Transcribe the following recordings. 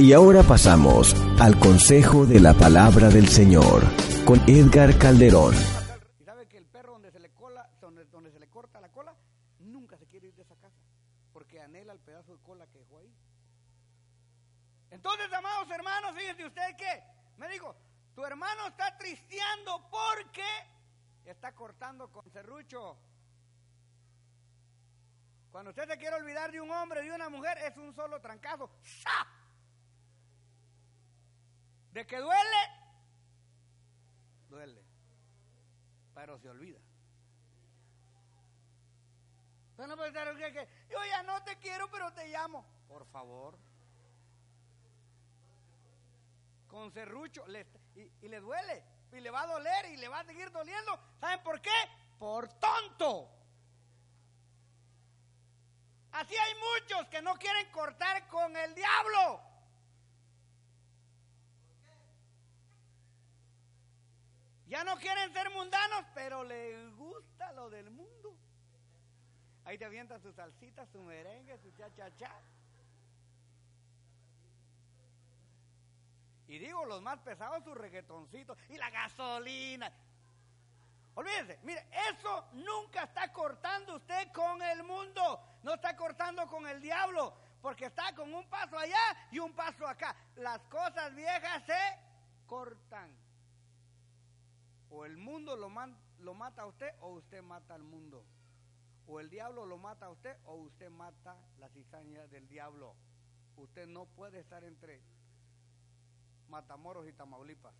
Y ahora pasamos al consejo de la palabra del Señor con Edgar Calderón. Y sabe que el perro donde se le cola, donde, donde se le corta la cola, nunca se quiere ir de esa casa, porque anhela el pedazo de cola que dejó ahí. Entonces, amados hermanos, fíjense usted que me dijo, tu hermano está tristeando porque está cortando con serrucho. Cuando usted se quiere olvidar de un hombre, de una mujer, es un solo trancazo. ¡Sa! De que duele, duele, pero se olvida. Usted no puede estar que, yo ya no te quiero, pero te llamo. Por favor. Con serrucho y, y le duele, y le va a doler, y le va a seguir doliendo. ¿Saben por qué? Por tonto. Así hay muchos que no quieren cortar con el diablo. Ya no quieren ser mundanos, pero les gusta lo del mundo. Ahí te avientan sus salsitas, su merengue, su cha-cha-cha. Y digo, los más pesados, su reggaetoncito y la gasolina. Olvídese, mire, eso nunca está cortando usted con el mundo, no está cortando con el diablo, porque está con un paso allá y un paso acá. Las cosas viejas se cortan. O el mundo lo, mata a usted o usted mata al mundo. O el diablo lo mata a usted o usted mata la cizaña del diablo. Usted no puede estar entre Matamoros y Tamaulipas.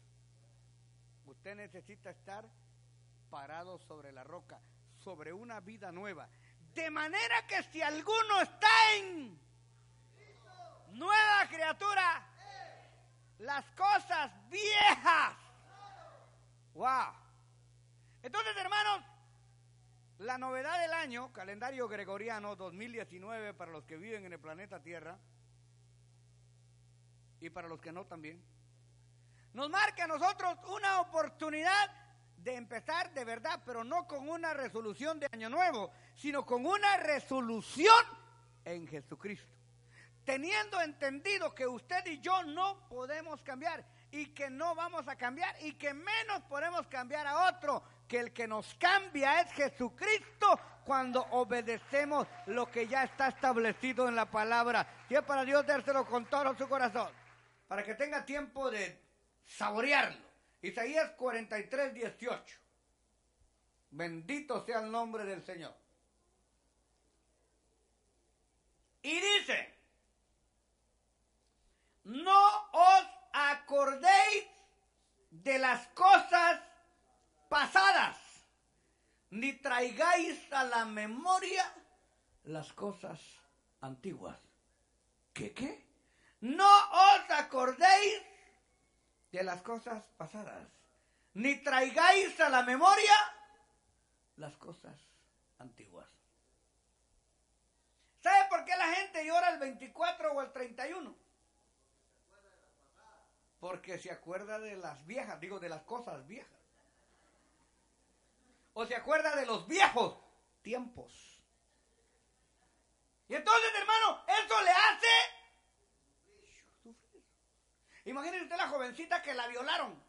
Usted necesita estar parado sobre la roca, sobre una vida nueva. De manera que si alguno está en nueva criatura, las cosas viejas. Wow. Entonces, hermanos, la novedad del año, calendario gregoriano 2019 para los que viven en el planeta Tierra y para los que no también, nos marca a nosotros una oportunidad de empezar de verdad, pero no con una resolución de año nuevo, sino con una resolución en Jesucristo. Teniendo entendido que usted y yo no podemos cambiar y que no vamos a cambiar y que menos podemos cambiar a otro, que el que nos cambia es Jesucristo cuando obedecemos lo que ya está establecido en la palabra. Y es para Dios dárselo con todo su corazón, para que tenga tiempo de saborearlo. Isaías 43, 18. Bendito sea el nombre del Señor. Y dice, no os acordéis de las cosas pasadas, ni traigáis a la memoria las cosas antiguas. ¿Qué qué? No os acordéis de las cosas pasadas, ni traigáis a la memoria las cosas antiguas. ¿Sabe por qué la gente llora el 24 o el 31? Porque se acuerda de las viejas, digo de las cosas viejas. O se acuerda de los viejos tiempos. Y entonces, hermano, eso le hace sufrir. Imagínese usted la jovencita que la violaron.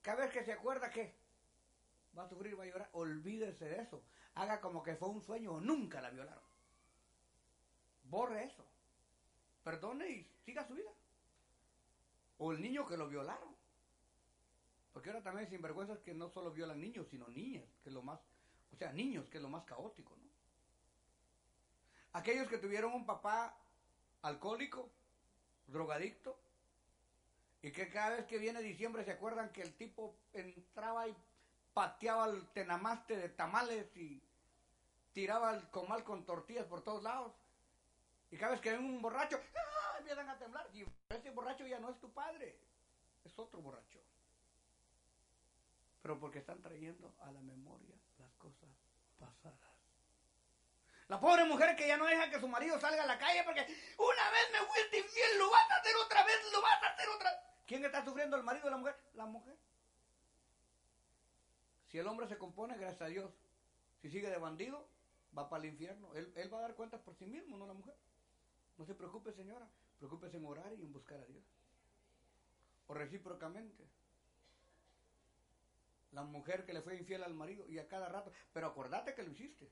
Cada vez que se acuerda que va a sufrir, va a llorar, olvídese de eso. Haga como que fue un sueño o nunca la violaron. Borre eso. Perdone y siga su vida. O el niño que lo violaron. Porque ahora también sinvergüenzas que no solo violan niños, sino niñas, que es lo más, o sea, niños, que es lo más caótico, ¿no? Aquellos que tuvieron un papá alcohólico, drogadicto, y que cada vez que viene diciembre se acuerdan que el tipo entraba y pateaba el tenamaste de tamales y tiraba el comal con tortillas por todos lados. Y cada vez que ven un borracho, ¡ah! Empiezan a temblar. Y ese borracho ya no es tu padre, es otro borracho. Pero porque están trayendo a la memoria las cosas pasadas. La pobre mujer que ya no deja que su marido salga a la calle porque una vez me fuiste infiel, lo vas a hacer otra vez, lo vas a hacer otra vez. ¿Quién está sufriendo, el marido o la mujer? La mujer. Si el hombre se compone, gracias a Dios. Si sigue de bandido, va para el infierno. Él, él va a dar cuentas por sí mismo, no la mujer. No se preocupe, señora. Preocúpese en orar y en buscar a Dios. O recíprocamente. La mujer que le fue infiel al marido y a cada rato. Pero acordate que lo hiciste.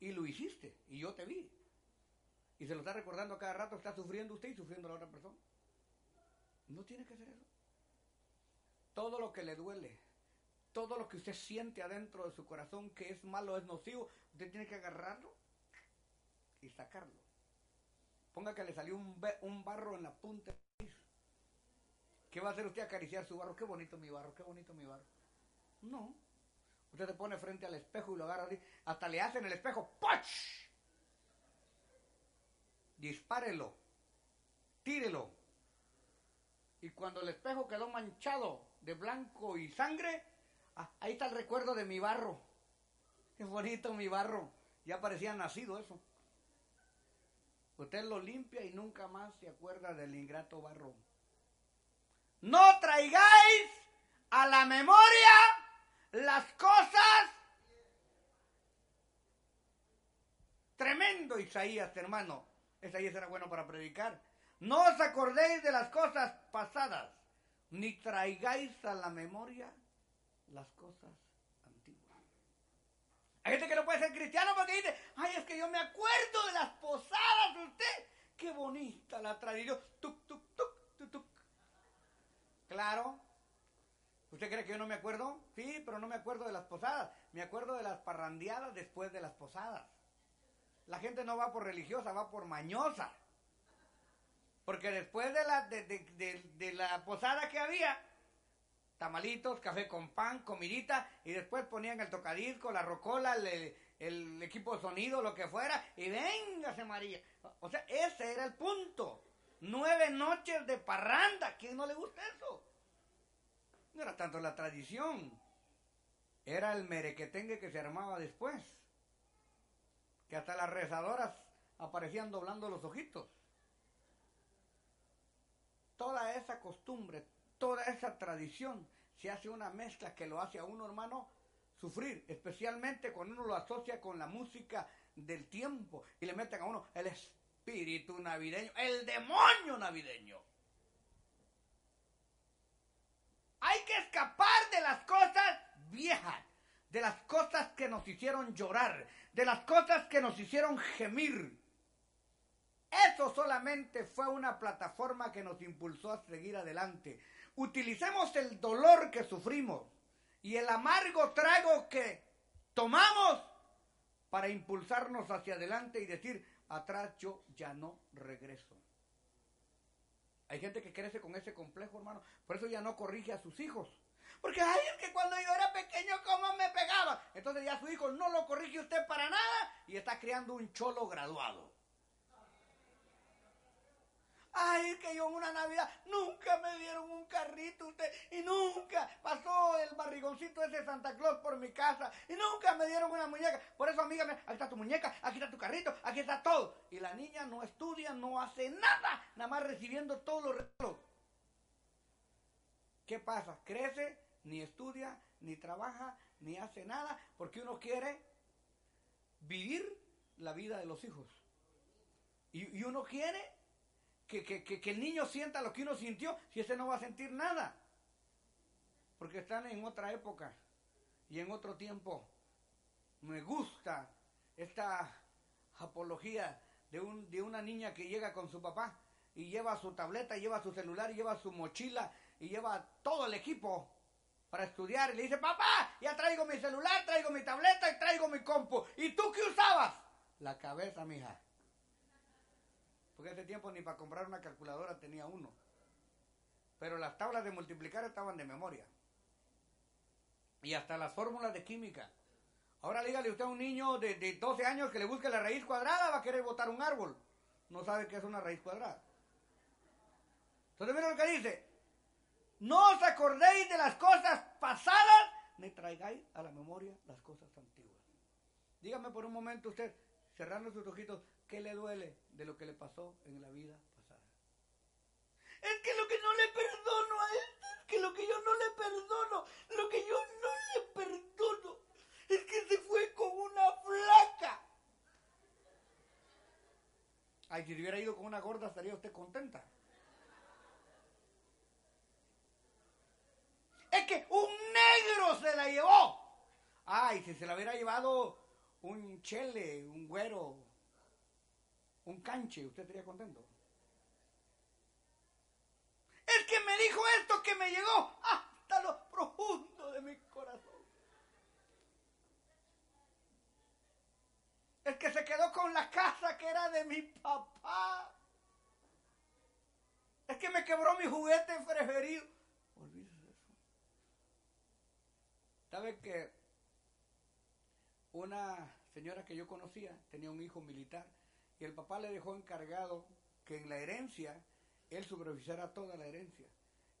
Y lo hiciste. Y yo te vi. Y se lo está recordando a cada rato. Está sufriendo usted y sufriendo la otra persona. No tiene que hacer eso. Todo lo que le duele, todo lo que usted siente adentro de su corazón que es malo, es nocivo, usted tiene que agarrarlo y sacarlo. Ponga que le salió un, un barro en la punta. ¿Qué va a hacer usted acariciar su barro? Qué bonito mi barro, qué bonito mi barro. No. Usted se pone frente al espejo y lo agarra así. Hasta le hace en el espejo. ¡Poch! Dispárelo. Tírelo. Y cuando el espejo quedó manchado de blanco y sangre, ah, ahí está el recuerdo de mi barro. Qué bonito mi barro. Ya parecía nacido eso. Usted lo limpia y nunca más se acuerda del ingrato barro. No traigáis a la memoria las cosas. Tremendo Isaías, hermano. Isaías era bueno para predicar. No os acordéis de las cosas pasadas, ni traigáis a la memoria las cosas antiguas. Cristiano porque dice, ay, es que yo me acuerdo de las posadas de usted. Qué bonita la tradición. Tuk, tuk, tuk, tuk, tuk. Claro, ¿Usted cree que yo no me acuerdo? Sí, pero no me acuerdo de las posadas. Me acuerdo de las parrandeadas después de las posadas. La gente no va por religiosa, va por mañosa. Porque después de la, de, la posada que había, tamalitos, café con pan, comidita, y después ponían el tocadisco, la rocola, el, el equipo de sonido, lo que fuera, y véngase María. O sea, ese era el punto. Nueve noches de parranda. ¿Quién no le gusta eso? No era tanto la tradición, era el merequetengue que se armaba después. Que hasta las rezadoras aparecían doblando los ojitos. Toda esa costumbre, toda esa tradición, se hace una mezcla que lo hace a uno, hermano, sufrir, especialmente cuando uno lo asocia con la música del tiempo y le meten a uno el espíritu navideño, el demonio navideño. Hay que escapar de las cosas viejas, de las cosas que nos hicieron llorar, de las cosas que nos hicieron gemir. Eso solamente fue una plataforma que nos impulsó a seguir adelante. Utilicemos el dolor que sufrimos y el amargo trago que tomamos para impulsarnos hacia adelante y decir, atrás yo ya no regreso. Hay gente que crece con ese complejo, hermano. Por eso ya no corrige a sus hijos. Porque, ay, es que cuando yo era pequeño, ¿cómo me pegaba? Entonces ya su hijo no lo corrige usted para nada y está creando un cholo graduado. Ay, que yo en una Navidad nunca me dieron un carrito usted y nunca pasó el barrigoncito ese Santa Claus por mi casa y nunca me dieron una muñeca. Por eso, amiga, aquí está tu muñeca, aquí está tu carrito, aquí está todo. Y la niña no estudia, no hace nada, nada más recibiendo todos los regalos. ¿Qué pasa? Crece, ni estudia, ni trabaja, ni hace nada, porque uno quiere vivir la vida de los hijos. Y, y uno quiere que, el niño sienta lo que uno sintió, si ese no va a sentir nada. Porque están en otra época y en otro tiempo. Me gusta esta apología de, un, de una niña que llega con su papá y lleva su tableta, lleva su celular, lleva su mochila y lleva todo el equipo para estudiar. Y le dice, papá, ya traigo mi celular, traigo mi tableta y traigo mi compu. ¿Y tú qué usabas? La cabeza, mija. Porque ese tiempo ni para comprar una calculadora tenía uno. Pero las tablas de multiplicar estaban de memoria. Y hasta las fórmulas de química. Ahora dígale usted a un niño de, de 12 años que le busque la raíz cuadrada, va a querer botar un árbol. No sabe qué es una raíz cuadrada. Entonces miren lo que dice. No os acordéis de las cosas pasadas, ni traigáis a la memoria las cosas antiguas. Dígame por un momento usted, cerrando sus ojitos, ¿Qué le duele de lo que le pasó en la vida pasada? Es que lo que no le perdono a él, es que lo que yo no le perdono, lo que yo no le perdono, es que se fue con una flaca. Ay, si hubiera ido con una gorda, estaría usted contenta. Es que un negro se la llevó. Ay, si se la hubiera llevado un chele, un güero, un canche, usted estaría contento. Es que me dijo esto que me llegó hasta lo profundo de mi corazón. El que se quedó con la casa que era de mi papá. Es que me quebró mi juguete preferido. Olvídese de eso. ¿Sabe que una señora que yo conocía tenía un hijo militar y el papá le dejó encargado que en la herencia él supervisara toda la herencia.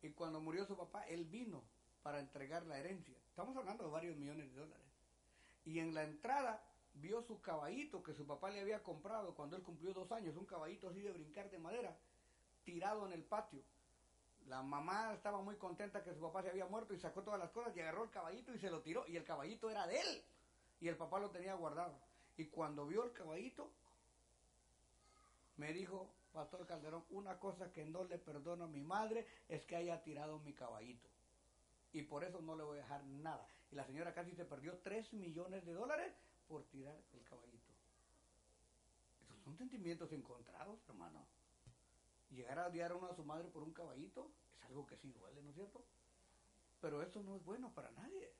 Y cuando murió su papá, él vino para entregar la herencia. Estamos hablando de varios millones de dólares. Y en la entrada vio su caballito que su papá le había comprado cuando él cumplió dos años, un caballito así de brincar de madera, tirado en el patio. La mamá estaba muy contenta que su papá se había muerto y sacó todas las cosas y agarró el caballito y se lo tiró. Y el caballito era de él. Y el papá lo tenía guardado. Y cuando vio el caballito, me dijo, Pastor Calderón, una cosa que no le perdono a mi madre es que haya tirado mi caballito. Y por eso no le voy a dejar nada. Y la señora casi se perdió 3 millones de dólares por tirar el caballito. Esos son sentimientos encontrados, hermano. Llegar a odiar a uno a su madre por un caballito es algo que sí duele, ¿no es cierto? Pero eso no es bueno para nadie.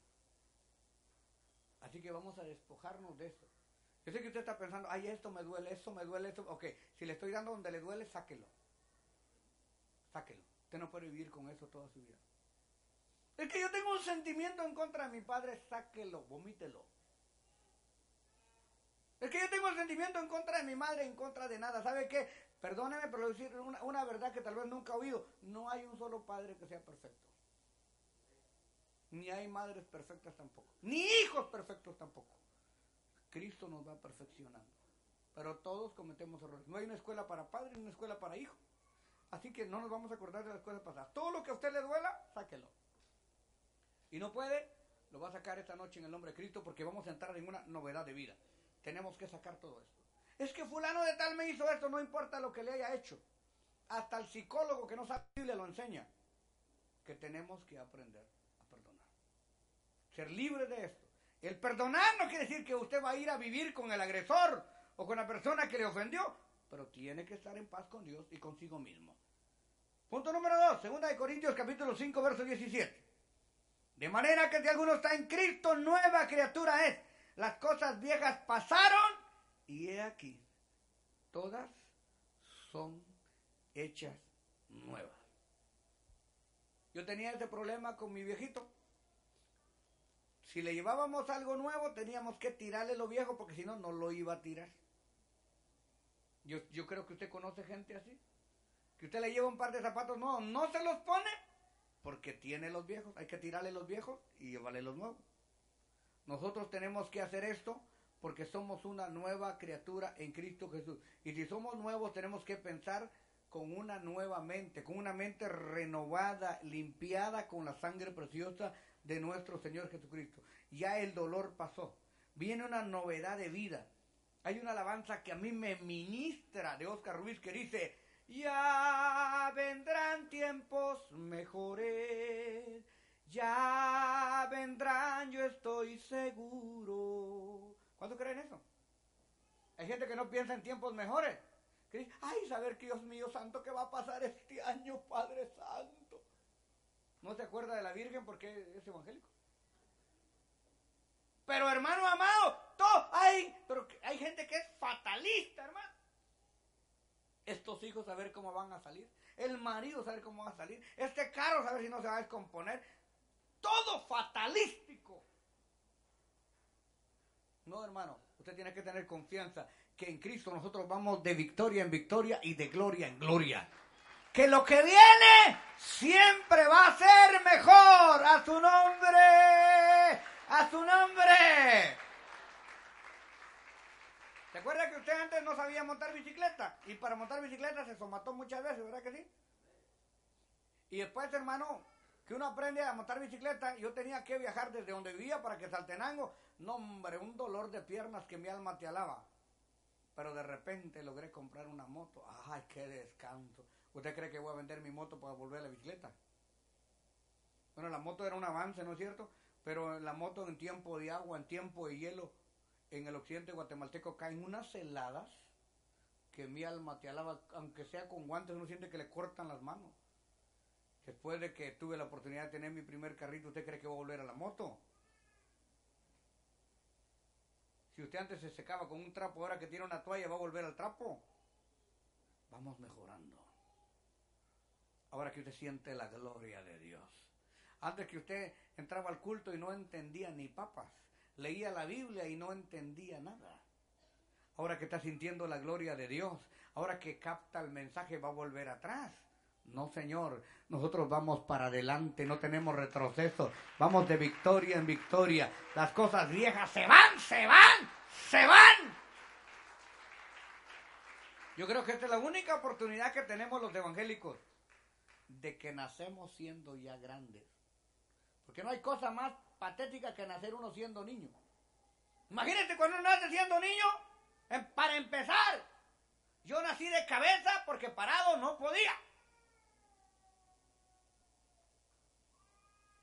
Así que vamos a despojarnos de eso. Yo sé que usted está pensando, ay, esto me duele, esto me duele, esto. Ok, si le estoy dando donde le duele, sáquelo. Sáquelo. Usted no puede vivir con eso toda su vida. Es que yo tengo un sentimiento en contra de mi padre, sáquelo, vomítelo. Es que yo tengo un sentimiento en contra de mi madre, en contra de nada. ¿Sabe qué? Perdóneme, pero decir una, una verdad que tal vez nunca he oído. No hay un solo padre que sea perfecto. Ni hay madres perfectas tampoco. Ni hijos perfectos tampoco. Cristo nos va perfeccionando. Pero todos cometemos errores. No hay una escuela para padres ni una escuela para hijos. Así que no nos vamos a acordar de las cosas pasadas. Todo lo que a usted le duela, sáquelo. Y no puede, lo va a sacar esta noche en el nombre de Cristo porque vamos a entrar en una novedad de vida. Tenemos que sacar todo esto. Es que fulano de tal me hizo esto, no importa lo que le haya hecho. Hasta el psicólogo que no sabe le lo enseña. Que tenemos que aprender a perdonar. Ser libre de esto. El perdonar no quiere decir que usted va a ir a vivir con el agresor o con la persona que le ofendió, pero tiene que estar en paz con Dios y consigo mismo. Punto número 2, segunda de Corintios capítulo 5, verso 17. De manera que si alguno está en Cristo, nueva criatura es. Las cosas viejas pasaron y he aquí, todas son hechas nuevas. Yo tenía ese problema con mi viejito. Si le llevábamos algo nuevo, teníamos que tirarle lo viejo porque si no, no lo iba a tirar. Yo, yo creo que usted conoce gente así. Que usted le lleva un par de zapatos nuevos, no se los pone porque tiene los viejos. Hay que tirarle los viejos y llevarle los nuevos. Nosotros tenemos que hacer esto porque somos una nueva criatura en Cristo Jesús. Y si somos nuevos, tenemos que pensar con una nueva mente, con una mente renovada, limpiada con la sangre preciosa de nuestro Señor Jesucristo. Ya el dolor pasó. Viene una novedad de vida. Hay una alabanza que a mí me ministra de Oscar Ruiz que dice, ya vendrán tiempos mejores, ya vendrán, yo estoy seguro. ¿Cuánto creen eso? Hay gente que no piensa en tiempos mejores. Ay, saber que Dios mío santo, ¿qué va a pasar este año, Padre Santo? No se acuerda de la Virgen porque es evangélico. Pero hermano amado, todo, hay, pero hay gente que es fatalista, hermano. Estos hijos a ver cómo van a salir. El marido saber cómo va a salir. Este carro saber si no se va a descomponer. Todo fatalístico. No, hermano, usted tiene que tener confianza que en Cristo nosotros vamos de victoria en victoria y de gloria en gloria que lo que viene siempre va a ser mejor. A su nombre, a su nombre. ¿Se acuerda que usted antes no sabía montar bicicleta? Y para montar bicicleta se somató muchas veces, ¿verdad que sí? Y después, hermano, que uno aprende a montar bicicleta, yo tenía que viajar desde donde vivía para que Saltenango, no hombre, un dolor de piernas que mi alma te alaba. Pero de repente logré comprar una moto. ¡Ay, qué descanso! ¿Usted cree que voy a vender mi moto para volver a la bicicleta? Bueno, la moto era un avance, ¿no es cierto? Pero la moto en tiempo de agua, en tiempo de hielo, en el occidente guatemalteco caen unas heladas que mi alma te alaba, aunque sea con guantes, uno siente que le cortan las manos. Después de que tuve la oportunidad de tener mi primer carrito, ¿usted cree que voy a volver a la moto? Si usted antes se secaba con un trapo, ahora que tiene una toalla, ¿va a volver al trapo? Vamos mejorando. Ahora que usted siente la gloria de Dios. Antes que usted entraba al culto y no entendía ni papas. Leía la Biblia y no entendía nada. Ahora que está sintiendo la gloria de Dios. Ahora que capta el mensaje, va a volver atrás. No, Señor, nosotros vamos para adelante, no tenemos retroceso, vamos de victoria en victoria. Las cosas viejas se van, se van, se van. Yo creo que esta es la única oportunidad que tenemos los evangélicos de que nacemos siendo ya grandes. Porque no hay cosa más patética que nacer uno siendo niño. Imagínate cuando uno nace siendo niño, para empezar, yo nací de cabeza porque parado no podía.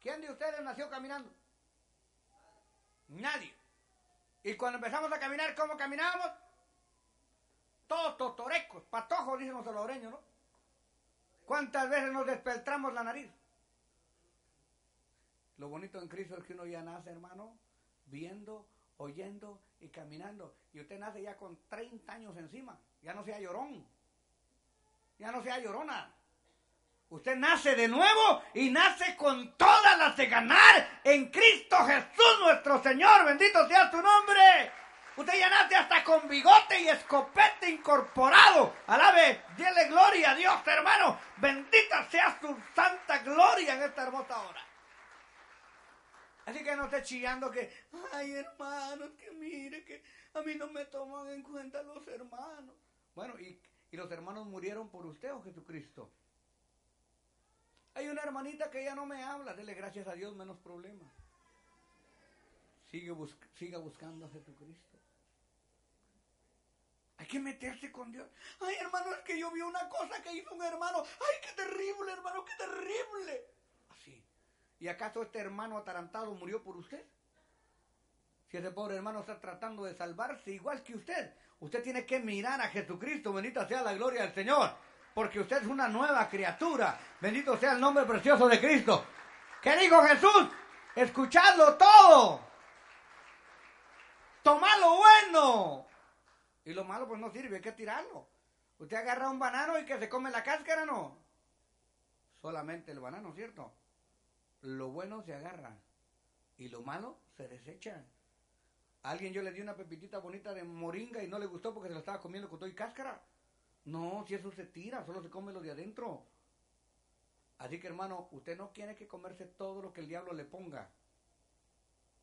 ¿Quién de ustedes nació caminando? Nadie. Y cuando empezamos a caminar, ¿cómo caminábamos? Todos totorecos, patojos, dicen los salvadoreños, ¿no? ¿Cuántas veces nos despeltramos la nariz? Lo bonito en Cristo es que uno ya nace, hermano, viendo, oyendo y caminando. Y usted nace ya con 30 años encima. Ya no sea llorón. Ya no sea llorona. Usted nace de nuevo y nace con todas las de ganar en Cristo Jesús nuestro Señor. Bendito sea tu nombre. Usted ya nace hasta con bigote y escopete incorporado. Alabe, dile gloria a Dios, hermano. Bendita sea su santa gloria en esta hermosa hora. Así que no esté chillando que, ay hermanos, que mire, que a mí no me toman en cuenta los hermanos. Bueno, ¿y, y los hermanos murieron por usted o Jesucristo? Hay una hermanita que ya no me habla, dele gracias a Dios, menos problemas. Sigue siga buscando a Jesucristo. Hay que meterse con Dios. Ay, hermano, es que yo vi una cosa que hizo un hermano. Ay, qué terrible, hermano, qué terrible. Así. ¿Y acaso este hermano atarantado murió por usted? Si ese pobre hermano está tratando de salvarse igual que usted, usted tiene que mirar a Jesucristo. Bendita sea la gloria del Señor porque usted es una nueva criatura. Bendito sea el nombre precioso de Cristo. ¿Qué dijo Jesús? Escuchadlo todo. Toma lo bueno. Y lo malo pues no sirve, hay que tirarlo. Usted agarra un banano y que se come la cáscara, no. Solamente el banano, ¿cierto? Lo bueno se agarra y lo malo se desecha. A alguien yo le di una pepitita bonita de moringa y no le gustó porque se lo estaba comiendo con todo y cáscara. No, si eso se tira, solo se come lo de adentro. Así que hermano, usted no tiene que comerse todo lo que el diablo le ponga.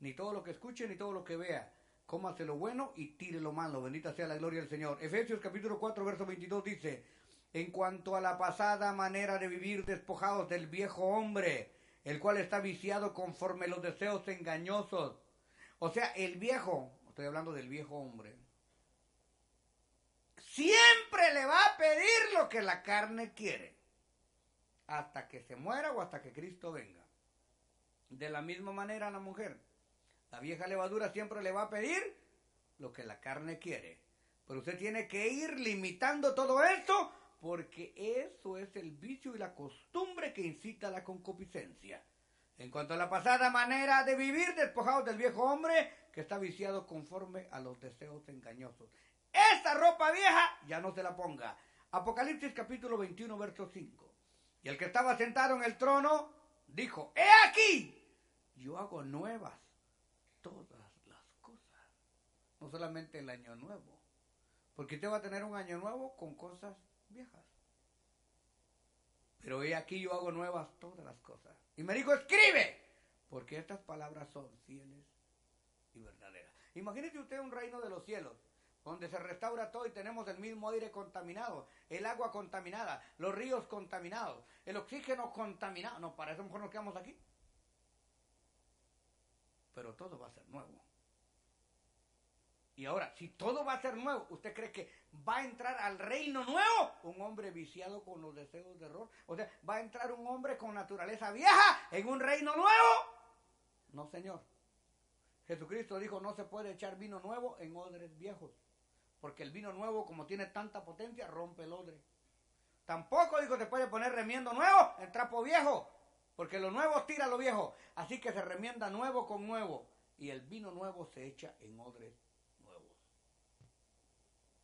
Ni todo lo que escuche, ni todo lo que vea. Cómase lo bueno y tire lo malo. Bendita sea la gloria del Señor. Efesios capítulo 4, verso 22 dice, en cuanto a la pasada manera de vivir despojados del viejo hombre, el cual está viciado conforme los deseos engañosos. O sea, el viejo, estoy hablando del viejo hombre, siempre le va a pedir lo que la carne quiere, hasta que se muera o hasta que Cristo venga. De la misma manera la mujer, la vieja levadura siempre le va a pedir lo que la carne quiere. Pero usted tiene que ir limitando todo esto porque eso es el vicio y la costumbre que incita a la concupiscencia. En cuanto a la pasada manera de vivir despojados del viejo hombre que está viciado conforme a los deseos engañosos. Esta ropa vieja ya no se la ponga. Apocalipsis capítulo 21, verso 5. Y el que estaba sentado en el trono dijo, he aquí, yo hago nuevas todas las cosas. No solamente el año nuevo. Porque usted va a tener un año nuevo con cosas viejas. Pero he aquí yo hago nuevas todas las cosas. Y me dijo, escribe, porque estas palabras son fieles y verdaderas. Imagínese usted un reino de los cielos donde se restaura todo y tenemos el mismo aire contaminado, el agua contaminada, los ríos contaminados, el oxígeno contaminado. No, para eso mejor nos quedamos aquí. Pero todo va a ser nuevo. Y ahora, si todo va a ser nuevo, ¿usted cree que va a entrar al reino nuevo un hombre viciado con los deseos de error? O sea, ¿va a entrar un hombre con naturaleza vieja en un reino nuevo? No, Señor. Jesucristo dijo, no se puede echar vino nuevo en odres viejos, porque el vino nuevo, como tiene tanta potencia, rompe el odre. Tampoco dijo se puede poner remiendo nuevo en trapo viejo, porque lo nuevo tira lo viejo. Así que se remienda nuevo con nuevo, y el vino nuevo se echa en odres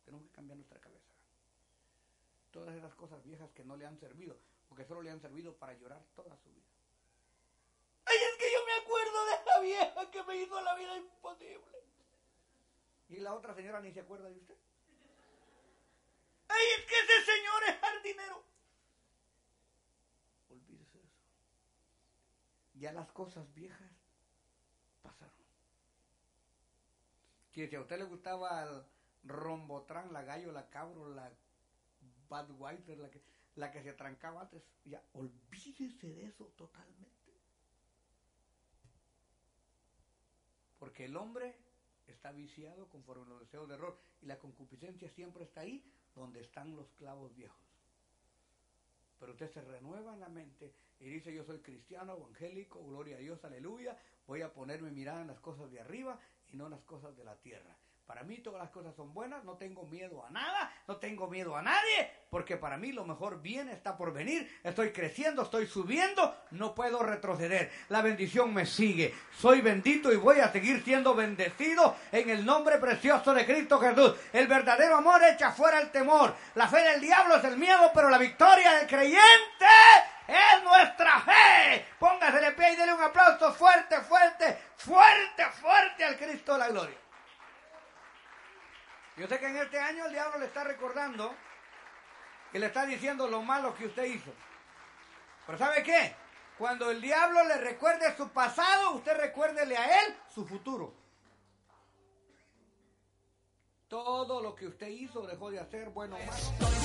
tenemos que cambiar nuestra cabeza. Todas esas cosas viejas que no le han servido, porque solo le han servido para llorar toda su vida. Ay, es que yo me acuerdo de la vieja que me hizo la vida imposible. Y la otra señora ni se acuerda de usted. Ay, es que ese señor es jardinero. Olvídese de eso. Ya las cosas viejas pasaron. Que si a usted le gustaba el, Rombotran, la gallo, la cabro, la Badweiser, la que, la que se trancaba antes. Ya, olvídese de eso totalmente. Porque el hombre está viciado conforme a los deseos de error y la concupiscencia siempre está ahí donde están los clavos viejos. Pero usted se renueva en la mente y dice yo soy cristiano, evangélico, gloria a Dios, aleluya, voy a ponerme mirada en las cosas de arriba y no en las cosas de la tierra. Para mí todas las cosas son buenas, no tengo miedo a nada, no tengo miedo a nadie, porque para mí lo mejor viene, está por venir, estoy creciendo, estoy subiendo, no puedo retroceder. La bendición me sigue, soy bendito y voy a seguir siendo bendecido en el nombre precioso de Cristo Jesús. El verdadero amor echa fuera el temor, la fe del diablo es el miedo, pero la victoria del creyente es nuestra fe. Póngase de pie y dele un aplauso fuerte, fuerte, fuerte, fuerte al Cristo de la gloria. Yo sé que en este año el diablo le está recordando que le está diciendo lo malo que usted hizo. Pero ¿sabe qué? Cuando el diablo le recuerde su pasado, usted recuérdele a él su futuro. Todo lo que usted hizo dejó de hacer, bueno o malo.